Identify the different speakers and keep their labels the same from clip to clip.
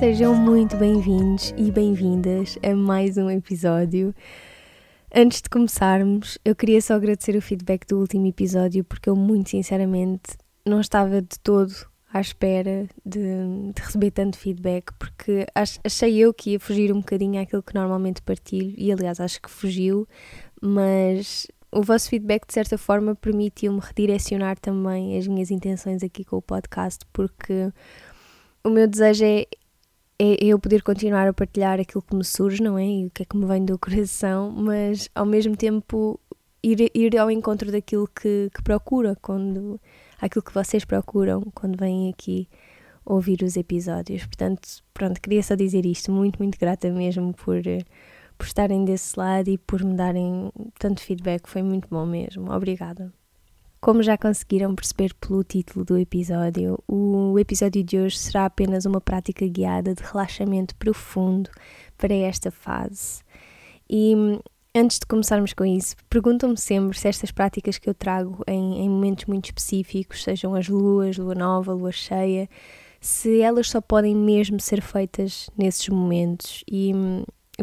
Speaker 1: Sejam muito bem-vindos e bem-vindas a mais um episódio. Antes de começarmos, eu queria só agradecer o feedback do último episódio porque eu, muito sinceramente, não estava de todo à espera de, de receber tanto feedback porque achei eu que ia fugir um bocadinho àquilo que normalmente partilho e, aliás, acho que fugiu, mas o vosso feedback de certa forma permitiu-me redirecionar também as minhas intenções aqui com o podcast porque o meu desejo é, é eu poder continuar a partilhar aquilo que me surge, não é? E o que é que me vem do coração, mas ao mesmo tempo ir, ir ao encontro daquilo que, que procura, quando, aquilo que vocês procuram quando vêm aqui ouvir os episódios. Portanto, pronto, queria só dizer isto, muito, muito grata mesmo por, por estarem desse lado e por me darem tanto feedback, foi muito bom mesmo. Obrigada. Como já conseguiram perceber pelo título do episódio, o episódio de hoje será apenas uma prática guiada de relaxamento profundo para esta fase. E antes de começarmos com isso, perguntam-me sempre se estas práticas que eu trago em, em momentos muito específicos, sejam as luas, lua nova, lua cheia, se elas só podem mesmo ser feitas nesses momentos. E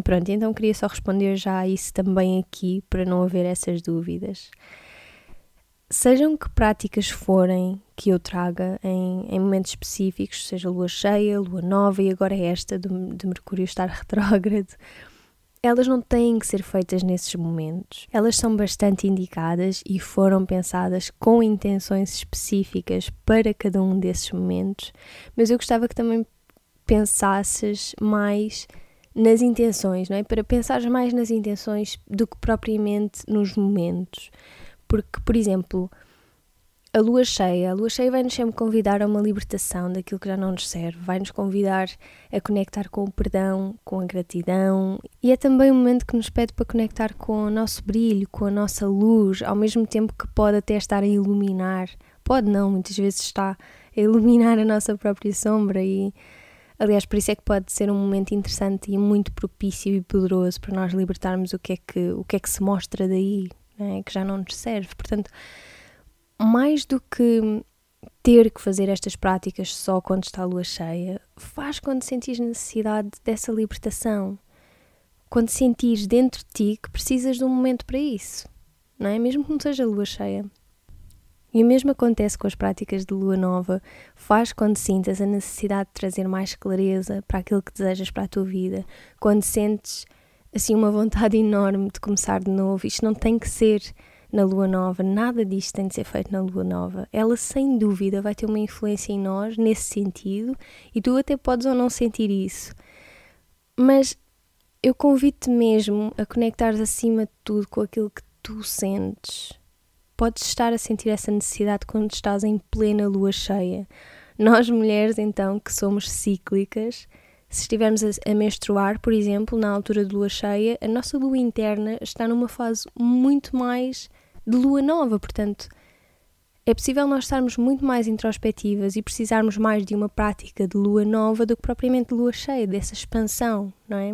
Speaker 1: pronto, então queria só responder já a isso também aqui, para não haver essas dúvidas sejam que práticas forem que eu traga em, em, momentos específicos, seja lua cheia, lua nova e agora esta de, de Mercúrio estar retrógrado, elas não têm que ser feitas nesses momentos. Elas são bastante indicadas e foram pensadas com intenções específicas para cada um desses momentos, mas eu gostava que também pensasses mais nas intenções, não é? Para pensares mais nas intenções do que propriamente nos momentos. Porque, por exemplo, a lua cheia, a lua cheia vai-nos sempre convidar a uma libertação daquilo que já não nos serve, vai-nos convidar a conectar com o perdão, com a gratidão e é também um momento que nos pede para conectar com o nosso brilho, com a nossa luz, ao mesmo tempo que pode até estar a iluminar, pode não, muitas vezes está a iluminar a nossa própria sombra e aliás por isso é que pode ser um momento interessante e muito propício e poderoso para nós libertarmos o que é que, o que, é que se mostra daí, né, que já não nos serve. Portanto, mais do que ter que fazer estas práticas só quando está a lua cheia, faz quando sentires necessidade dessa libertação. Quando sentires dentro de ti que precisas de um momento para isso, não é? Mesmo que não seja lua cheia. E o mesmo acontece com as práticas de lua nova, faz quando sintas a necessidade de trazer mais clareza para aquilo que desejas para a tua vida, quando sentes assim uma vontade enorme de começar de novo. Isto não tem que ser na lua nova, nada disto tem de ser feito na lua nova. Ela sem dúvida vai ter uma influência em nós nesse sentido e tu até podes ou não sentir isso. Mas eu convido-te mesmo a conectares acima de tudo com aquilo que tu sentes. Podes estar a sentir essa necessidade quando estás em plena lua cheia. Nós mulheres, então, que somos cíclicas, se estivermos a, menstruar, por exemplo, na altura de lua cheia, a nossa lua interna está numa fase muito mais de lua nova, portanto, é possível nós estarmos muito mais introspectivas e precisarmos mais de uma prática de lua nova do que propriamente de lua cheia, dessa expansão, não é?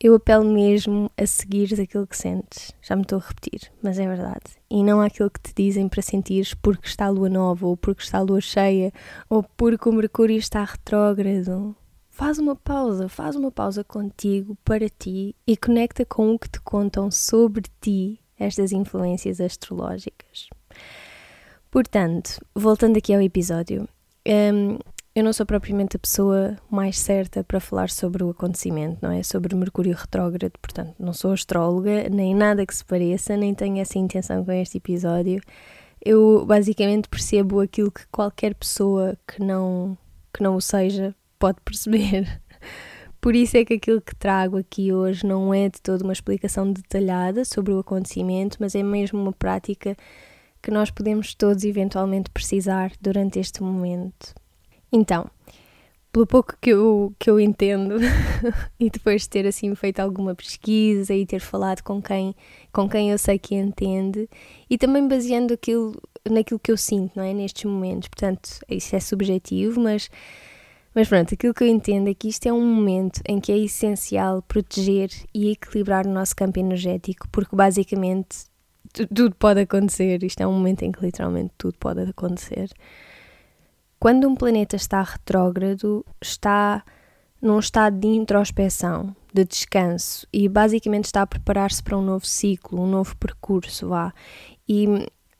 Speaker 1: Eu apelo mesmo a seguires aquilo que sentes. Já me estou a repetir, mas é verdade. E não aquilo que te dizem para sentires porque está a lua nova, ou porque está a lua cheia, ou porque o Mercúrio está retrógrado Faz uma pausa, faz uma pausa contigo, para ti e conecta com o que te contam sobre ti estas influências astrológicas. Portanto, voltando aqui ao episódio, um, eu não sou propriamente a pessoa mais certa para falar sobre o acontecimento, não é? Sobre Mercúrio retrógrado, portanto, não sou astróloga, nem nada que se pareça, nem tenho essa intenção com este episódio. Eu basicamente percebo aquilo que qualquer pessoa que não, que não o seja pode perceber. Por isso é que aquilo que trago aqui hoje não é de toda uma explicação detalhada sobre o acontecimento, mas é mesmo uma prática que nós podemos todos eventualmente precisar durante este momento. Então, pelo pouco que eu, que eu entendo, e depois de ter assim feito alguma pesquisa e ter falado com quem, com quem eu sei que entende, e também baseando aquilo, naquilo que eu sinto, não é? Nestes momentos. Portanto, isso é subjetivo, mas, mas pronto, aquilo que eu entendo é que isto é um momento em que é essencial proteger e equilibrar o nosso campo energético, porque basicamente tudo pode acontecer. Isto é um momento em que literalmente tudo pode acontecer. Quando um planeta está retrógrado, está num estado de introspeção, de descanso e basicamente está a preparar-se para um novo ciclo, um novo percurso, vá. E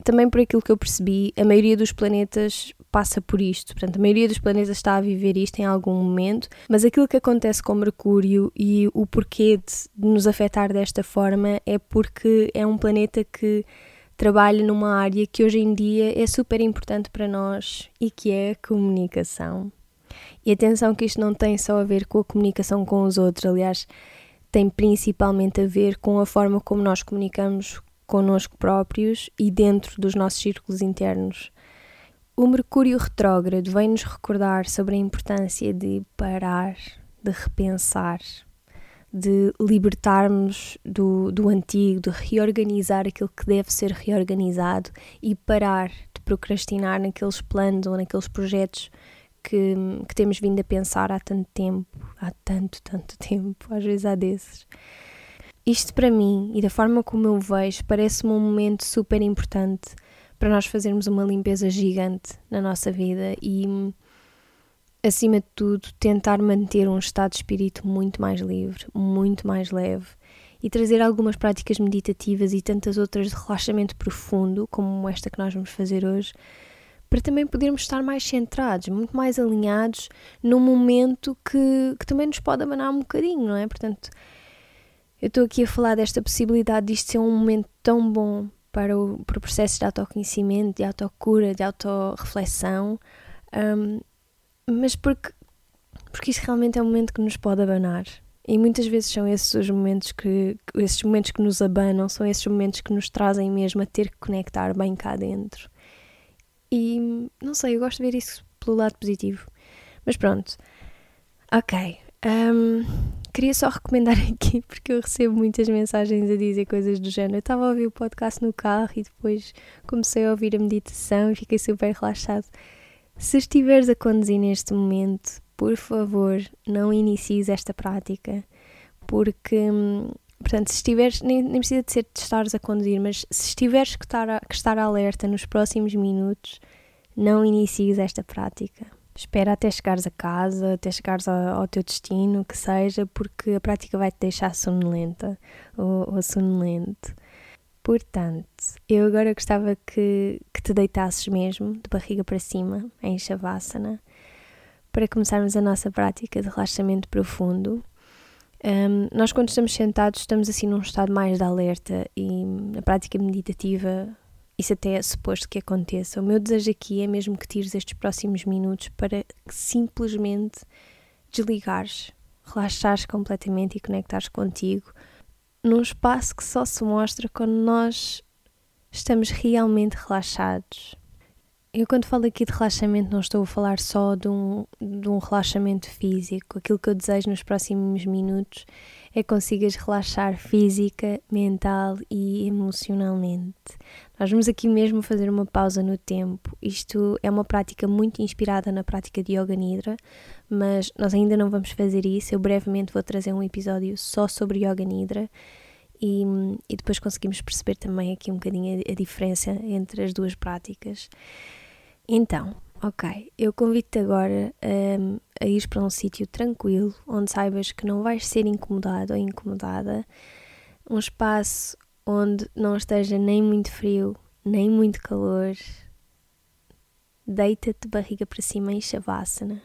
Speaker 1: também por aquilo que eu percebi, a maioria dos planetas passa por isto. Portanto, a maioria dos planetas está a viver isto em algum momento, mas aquilo que acontece com Mercúrio e o porquê de nos afetar desta forma é porque é um planeta que trabalha numa área que hoje em dia é super importante para nós e que é a comunicação. E atenção que isto não tem só a ver com a comunicação com os outros, aliás, tem principalmente a ver com a forma como nós comunicamos connosco próprios e dentro dos nossos círculos internos. O Mercúrio retrógrado vem-nos recordar sobre a importância de parar, de repensar, de libertarmos do, do antigo, de reorganizar aquilo que deve ser reorganizado e parar de procrastinar naqueles planos ou naqueles projetos que, que temos vindo a pensar há tanto tempo, há tanto, tanto tempo, às vezes há desses. Isto para mim e da forma como eu vejo parece-me um momento super importante para nós fazermos uma limpeza gigante na nossa vida e acima de tudo, tentar manter um estado de espírito muito mais livre, muito mais leve e trazer algumas práticas meditativas e tantas outras de relaxamento profundo, como esta que nós vamos fazer hoje, para também podermos estar mais centrados, muito mais alinhados num momento que, que também nos pode abanar um bocadinho, não é? Portanto, eu estou aqui a falar desta possibilidade disto ser um momento tão bom para o, para o processo de autoconhecimento, de autocura, de autorreflexão. Um, mas porque, porque isto realmente é um momento que nos pode abanar. E muitas vezes são esses os momentos que, esses momentos que nos abanam, são esses momentos que nos trazem mesmo a ter que conectar bem cá dentro. E não sei, eu gosto de ver isso pelo lado positivo. Mas pronto, ok. Um, queria só recomendar aqui, porque eu recebo muitas mensagens a dizer coisas do género. Eu estava a ouvir o podcast no carro e depois comecei a ouvir a meditação e fiquei super relaxado. Se estiveres a conduzir neste momento, por favor, não inicies esta prática, porque, hum, portanto, se estiveres, nem, nem precisa de ser de estares a conduzir, mas se estiveres que estar, a, que estar alerta nos próximos minutos, não inicies esta prática. Espera até chegares a casa, até chegares ao, teu destino, que seja, porque a prática vai te deixar sonolenta ou, ou sonolente. Portanto, eu agora gostava que, que te deitasses mesmo, de barriga para cima, em Shavasana, para começarmos a nossa prática de relaxamento profundo. Um, nós, quando estamos sentados, estamos assim num estado mais de alerta e na prática meditativa, isso até é suposto que aconteça. O meu desejo aqui é mesmo que tires estes próximos minutos para simplesmente desligares, relaxares completamente e conectares contigo num espaço que só se mostra quando nós estamos realmente relaxados. Eu, quando falo aqui de relaxamento, não estou a falar só de um, de um relaxamento físico. Aquilo que eu desejo nos próximos minutos é que consigas relaxar física, mental e emocionalmente. Nós vamos aqui mesmo fazer uma pausa no tempo. Isto é uma prática muito inspirada na prática de Yoga Nidra, mas nós ainda não vamos fazer isso. Eu brevemente vou trazer um episódio só sobre Yoga Nidra e, e depois conseguimos perceber também aqui um bocadinho a, a diferença entre as duas práticas. Então, ok, eu convido-te agora um, a ir para um sítio tranquilo, onde saibas que não vais ser incomodado ou incomodada, um espaço onde não esteja nem muito frio, nem muito calor, deita-te barriga para cima em Shavasana.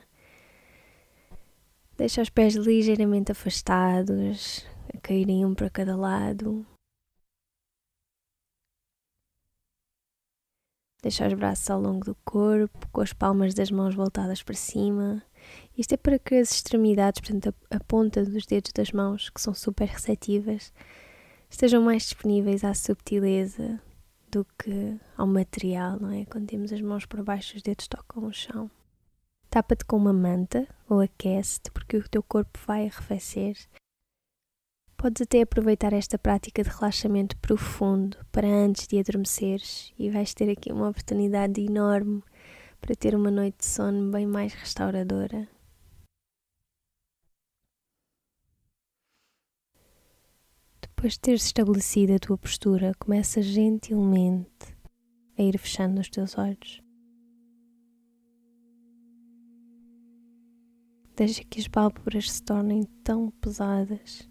Speaker 1: Deixa os pés ligeiramente afastados, a caírem um para cada lado. Deixa os braços ao longo do corpo, com as palmas das mãos voltadas para cima. Isto é para que as extremidades, portanto, a, a ponta dos dedos das mãos, que são super receptivas, estejam mais disponíveis à subtileza do que ao material, não é? Quando temos as mãos por baixo, os dedos tocam o chão. Tapa-te com uma manta ou aquece-te porque o teu corpo vai arrefecer. Podes até aproveitar esta prática de relaxamento profundo para antes de adormeceres e vais ter aqui uma oportunidade enorme para ter uma noite de sono bem mais restauradora. Depois de teres estabelecido a tua postura, começa gentilmente a ir fechando os teus olhos. Deixa que as pálpebras se tornem tão pesadas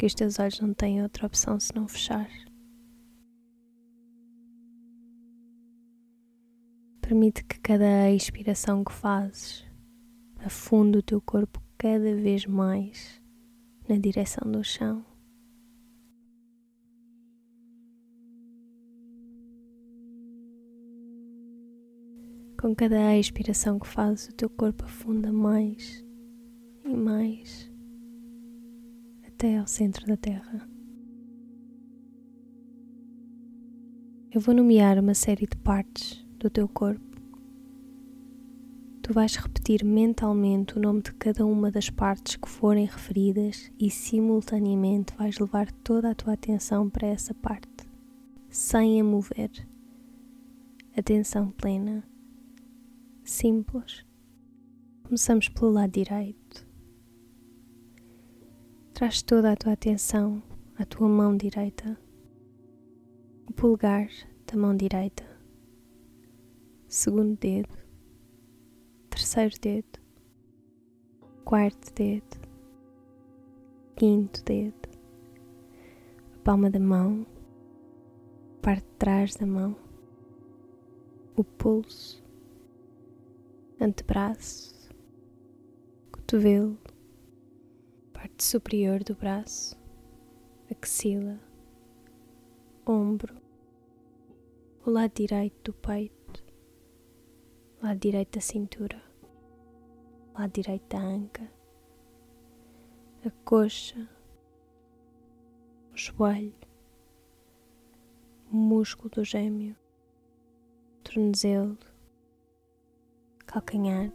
Speaker 1: que os teus olhos não têm outra opção senão fechar. Permite que cada expiração que fazes afunde o teu corpo cada vez mais na direção do chão. Com cada expiração que fazes, o teu corpo afunda mais e mais até ao centro da Terra. Eu vou nomear uma série de partes do teu corpo. Tu vais repetir mentalmente o nome de cada uma das partes que forem referidas e simultaneamente vais levar toda a tua atenção para essa parte, sem a mover. Atenção plena simples. Começamos pelo lado direito. Traz toda a tua atenção à tua mão direita, o polegar da mão direita, segundo dedo, terceiro dedo, quarto dedo, quinto dedo, a palma da mão, a parte de trás da mão, o pulso antebraço, cotovelo, parte superior do braço, axila, ombro, o lado direito do peito, lado direito da cintura, lado direito da anca, a coxa, o joelho, o músculo do gêmeo, tornozelo, calcanhar,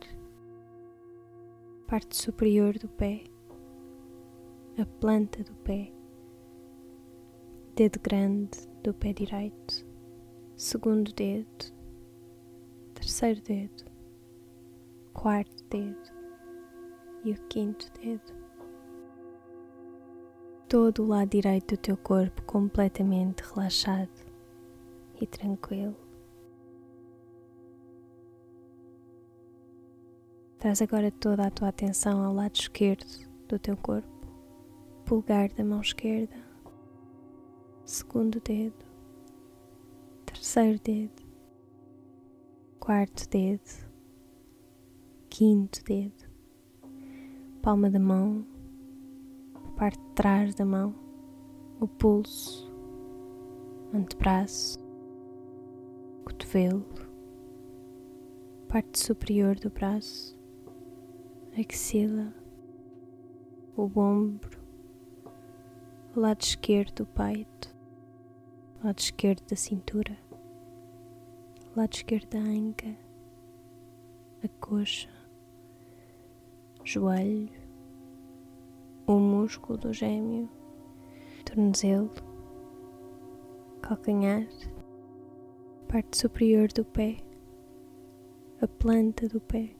Speaker 1: parte superior do pé, a planta do pé, dedo grande do pé direito, segundo dedo, terceiro dedo, quarto dedo. E o quinto dedo. Todo o lado direito do teu corpo completamente relaxado e tranquilo. Traz agora toda a tua atenção ao lado esquerdo do teu corpo, pulgar da mão esquerda, segundo dedo, terceiro dedo, quarto dedo, quinto dedo, palma da mão, parte de trás da mão, o pulso, antebraço, cotovelo, parte superior do braço, axila, o ombro, o lado esquerdo do peito, o lado esquerdo da cintura, o lado esquerdo da anca, a coxa, joelho, o músculo do gêmeo, tornozelo, calcanhar, parte superior do pé, a planta do pé.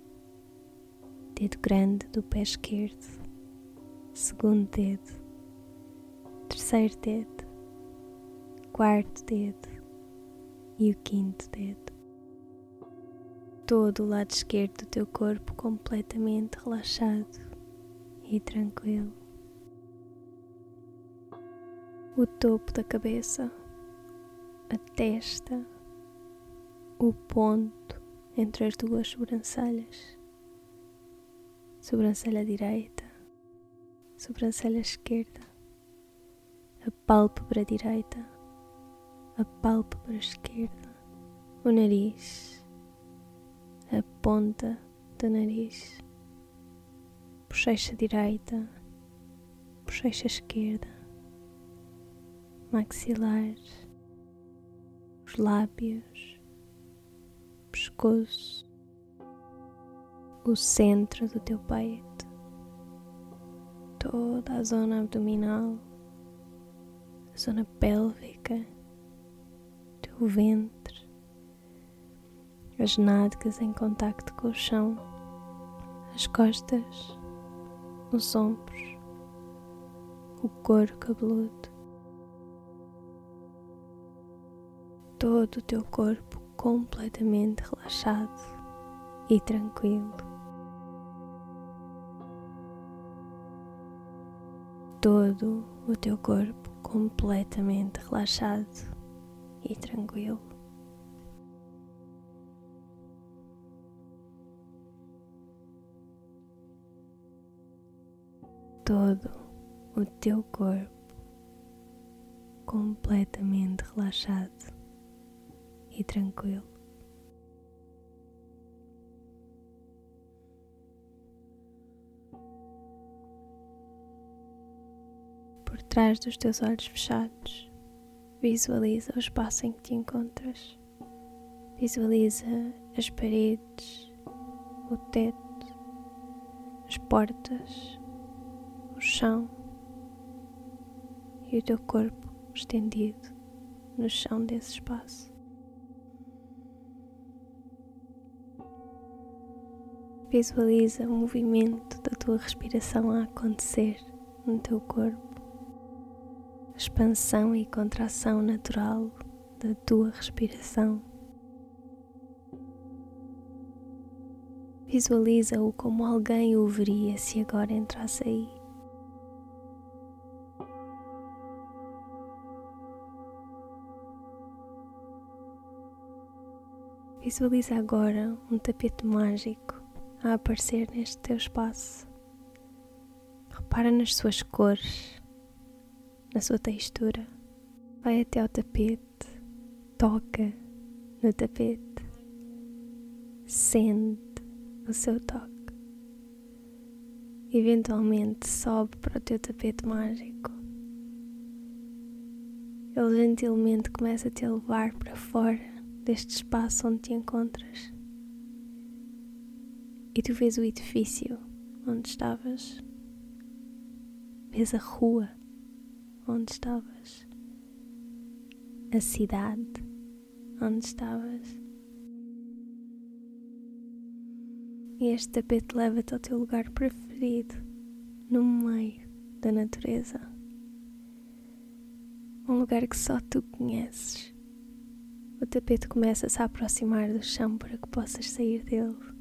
Speaker 1: Dedo grande do pé esquerdo, segundo dedo, terceiro dedo, quarto dedo e o quinto dedo. Todo o lado esquerdo do teu corpo completamente relaxado e tranquilo. O topo da cabeça, a testa, o ponto entre as duas sobrancelhas. Sobrancelha direita, sobrancelha esquerda, a pálpebra direita, a pálpebra esquerda, o nariz, a ponta do nariz, bochecha direita, bochecha esquerda, maxilar, os lábios, pescoço, o centro do teu peito, toda a zona abdominal, zona pélvica, teu ventre, as nádegas em contacto com o chão, as costas, os ombros, o couro cabeludo. todo o teu corpo completamente relaxado e tranquilo. Todo o teu corpo completamente relaxado e tranquilo. Todo o teu corpo completamente relaxado e tranquilo. Por trás dos teus olhos fechados, visualiza o espaço em que te encontras. Visualiza as paredes, o teto, as portas, o chão e o teu corpo estendido no chão desse espaço. Visualiza o movimento da tua respiração a acontecer no teu corpo, expansão e contração natural da tua respiração. Visualiza-o como alguém o veria se agora entrasse aí. Visualiza agora um tapete mágico a aparecer neste teu espaço. Repara nas suas cores, na sua textura. Vai até ao tapete, toca no tapete, sente o seu toque. Eventualmente sobe para o teu tapete mágico. Ele gentilmente começa a te levar para fora deste espaço onde te encontras e tu vês o edifício onde estavas, vês a rua onde estavas, a cidade onde estavas. E este tapete leva-te ao teu lugar preferido, no meio da natureza. Um lugar que só tu conheces. O tapete começa-se a aproximar do chão para que possas sair dele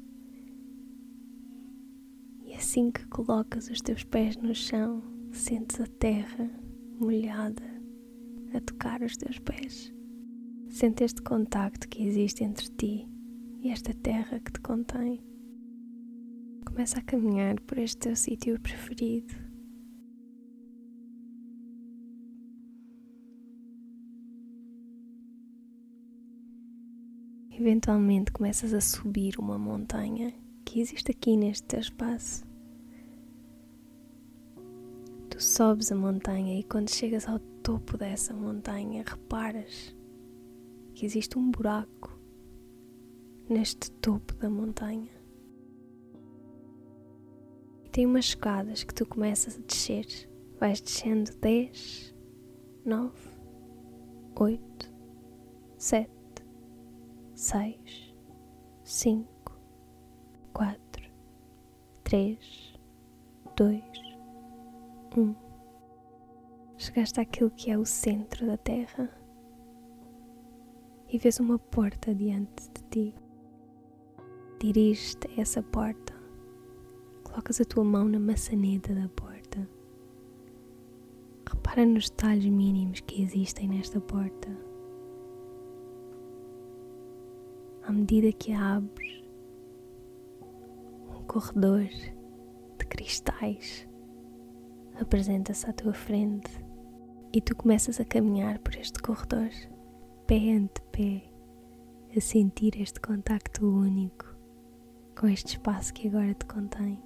Speaker 1: assim que colocas os teus pés no chão, sentes a terra molhada a tocar os teus pés. Sente este contacto que existe entre ti e esta terra que te contém. Começa a caminhar por este teu sítio preferido. Eventualmente começas a subir uma montanha que existe aqui neste teu espaço. Tu sobes a montanha e quando chegas ao topo dessa montanha, reparas que existe um buraco neste topo da montanha. E tem umas escadas que tu começas a descer. Vais descendo 10, 9, 8, 7, 6, 5, 4, 3, 2, um. Chegaste àquilo que é o centro da Terra e vês uma porta diante de ti. Diriges-te a essa porta, colocas a tua mão na maçaneta da porta. Repara nos detalhes mínimos que existem nesta porta. à medida que abres um corredor de cristais apresenta-se à tua frente e tu começas a caminhar por este corredor, pé ante pé, a sentir este contacto único com este espaço que agora te contém.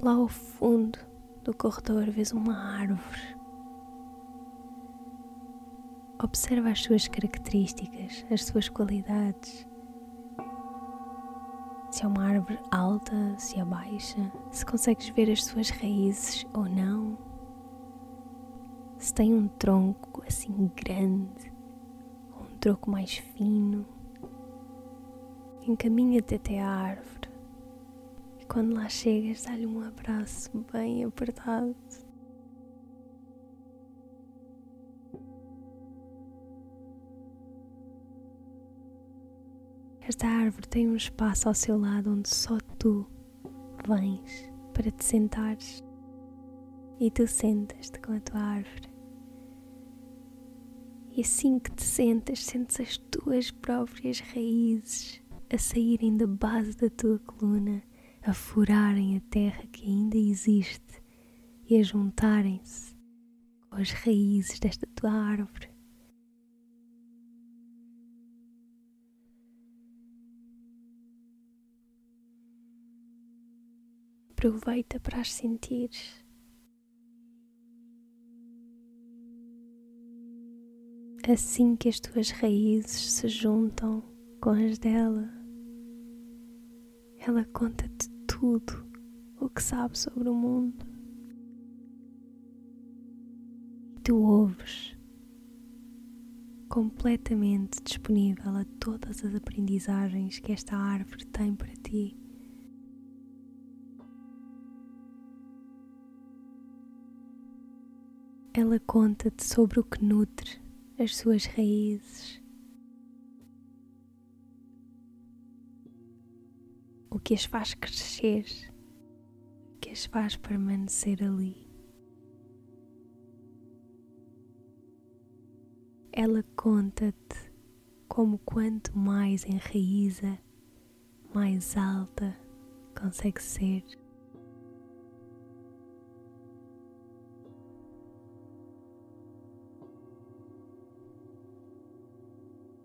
Speaker 1: Lá ao fundo do corredor vês uma árvore. Observa as suas características, as suas qualidades. Se é uma árvore alta, se é baixa, se consegues ver as suas raízes ou não. Se tem um tronco assim grande ou um tronco mais fino. Encaminha-te até a árvore e quando lá chegas, dá-lhe um abraço bem apertado. Esta árvore tem um espaço ao seu lado onde só tu vens para te sentares e tu sentas-te com a tua árvore. E assim que te sentas, sentes as tuas próprias raízes a saírem da base da tua coluna a furarem a terra que ainda existe e a juntarem-se com as raízes desta tua árvore. Aproveita para as sentires. Assim que as tuas raízes se juntam com as dela, ela conta-te tudo o que sabe sobre o mundo. E tu ouves completamente disponível a todas as aprendizagens que esta árvore tem para ti. Ela conta-te sobre o que nutre as suas raízes o que as faz crescer, o que as faz permanecer ali. Ela conta-te como quanto mais enraiza, mais alta consegue ser.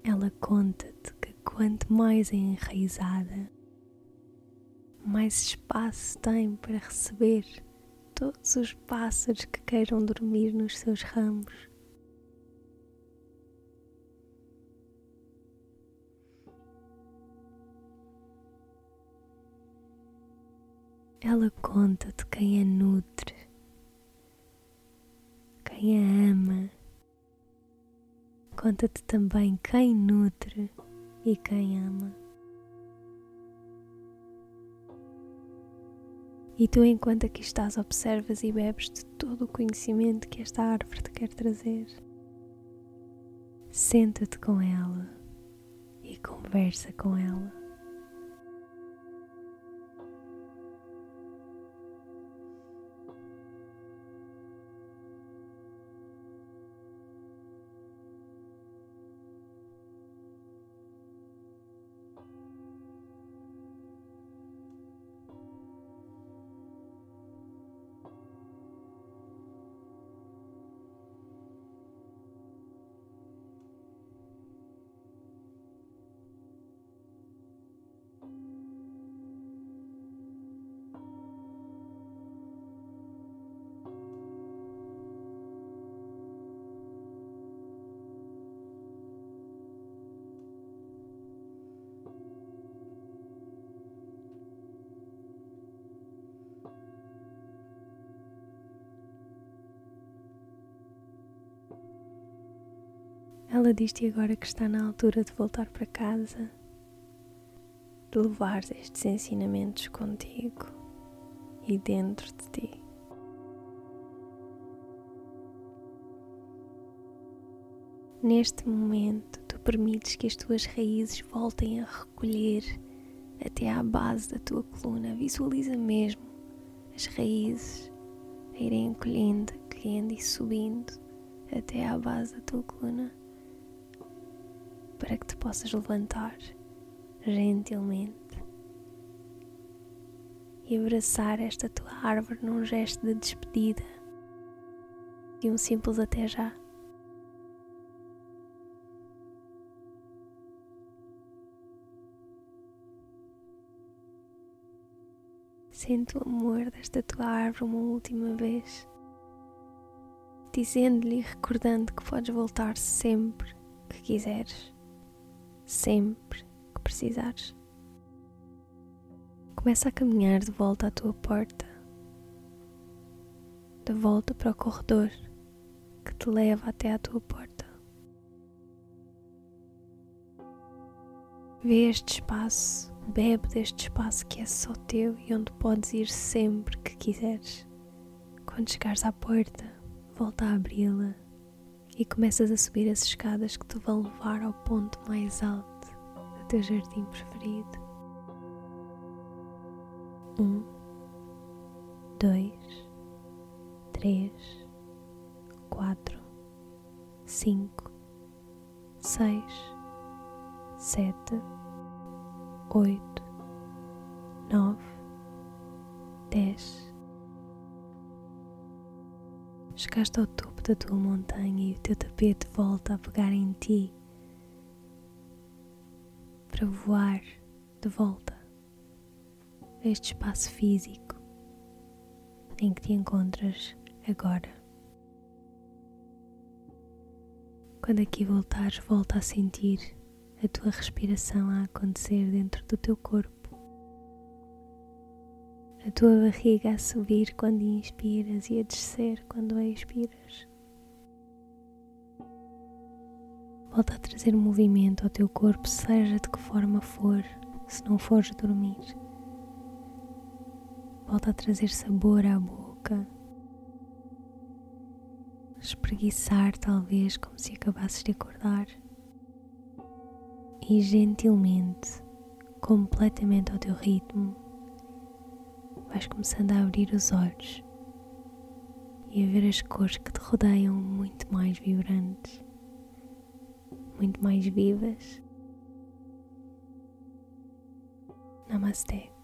Speaker 1: Ela conta-te que quanto mais enraizada, mais espaço tem para receber todos os pássaros que queiram dormir nos seus ramos. Ela conta-te quem a nutre, quem a ama. Conta-te também quem nutre e quem ama. E tu, enquanto aqui estás, observas e bebes de todo o conhecimento que esta árvore te quer trazer. Senta-te com ela e conversa com ela. Ela diz-te agora que está na altura de voltar para casa, de levar estes ensinamentos contigo e dentro de ti. Neste momento, tu permites que as tuas raízes voltem a recolher até à base da tua coluna. Visualiza mesmo as raízes a irem encolhendo, encolhendo e subindo até à base da tua coluna para que te possas levantar gentilmente e abraçar esta tua árvore num gesto de despedida e um simples até já. Sente o amor desta tua árvore uma última vez, dizendo-lhe e recordando que podes voltar sempre que quiseres, sempre que precisares. Começa a caminhar de volta à tua porta, de volta para o corredor que te leva até à tua porta. Vê este espaço Bebe deste espaço que é só teu e onde podes ir sempre que quiseres. Quando chegares à porta, volta a abri-la e começas a subir as escadas que te vão levar ao ponto mais alto do teu jardim preferido. Um, dois, três, quatro, cinco, seis, sete oito, nove, dez. Chegaste ao topo da tua montanha e o teu tapete volta a pegar em ti para voar de volta a este espaço físico em que te encontras agora. Quando aqui voltares, volta a sentir a tua respiração a acontecer dentro do teu corpo, a tua barriga a subir quando inspiras e a descer quando expiras. Volta a trazer movimento ao teu corpo, seja de que forma for, se não fores dormir. Volta a trazer sabor à boca, espreguiçar talvez como se acabasses de acordar. E gentilmente, completamente ao teu ritmo, vais começando a abrir os olhos e a ver as cores que te rodeiam muito mais vibrantes, muito mais vivas. Namastê.